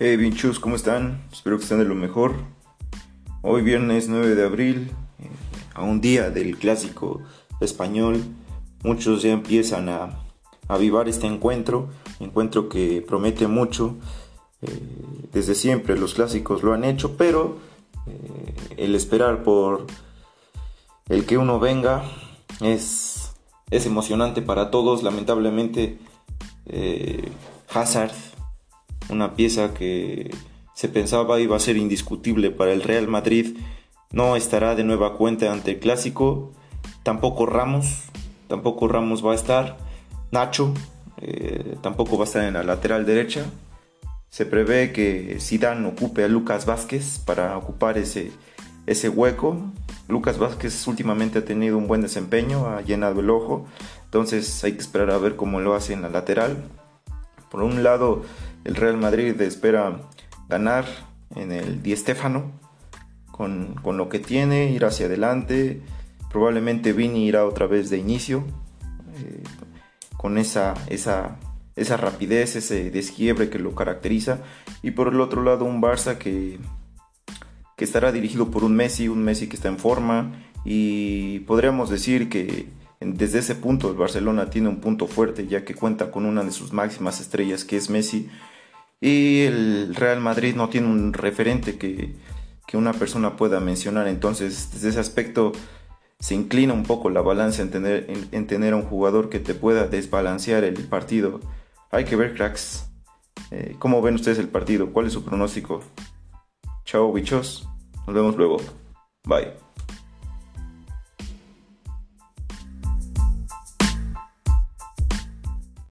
Hey Vinchus, ¿cómo están? Espero que estén de lo mejor. Hoy viernes 9 de abril, eh, a un día del clásico español, muchos ya empiezan a avivar este encuentro, encuentro que promete mucho. Eh, desde siempre los clásicos lo han hecho, pero eh, el esperar por el que uno venga es, es emocionante para todos. Lamentablemente, Hazard una pieza que se pensaba iba a ser indiscutible para el Real Madrid, no estará de nueva cuenta ante el clásico, tampoco Ramos, tampoco Ramos va a estar, Nacho eh, tampoco va a estar en la lateral derecha, se prevé que Zidane ocupe a Lucas Vázquez para ocupar ese, ese hueco. Lucas Vázquez últimamente ha tenido un buen desempeño, ha llenado el ojo, entonces hay que esperar a ver cómo lo hace en la lateral. Por un lado, el Real Madrid espera ganar en el Di Stéfano con, lo que tiene, ir hacia adelante. Probablemente Vini irá otra vez de inicio eh, con esa, esa, esa rapidez, ese desquiebre que lo caracteriza. Y por el otro lado, un Barça que, que estará dirigido por un Messi, un Messi que está en forma. Y podríamos decir que desde ese punto el Barcelona tiene un punto fuerte ya que cuenta con una de sus máximas estrellas que es Messi y el Real Madrid no tiene un referente que, una persona pueda mencionar. Entonces, desde ese aspecto se inclina un poco la balanza en tener, en, tener a un jugador que te pueda desbalancear el partido. Hay que ver, cracks. Eh, ¿Cómo ven ustedes el partido? ¿Cuál es su pronóstico? Chao, bichos. Nos vemos luego. Bye.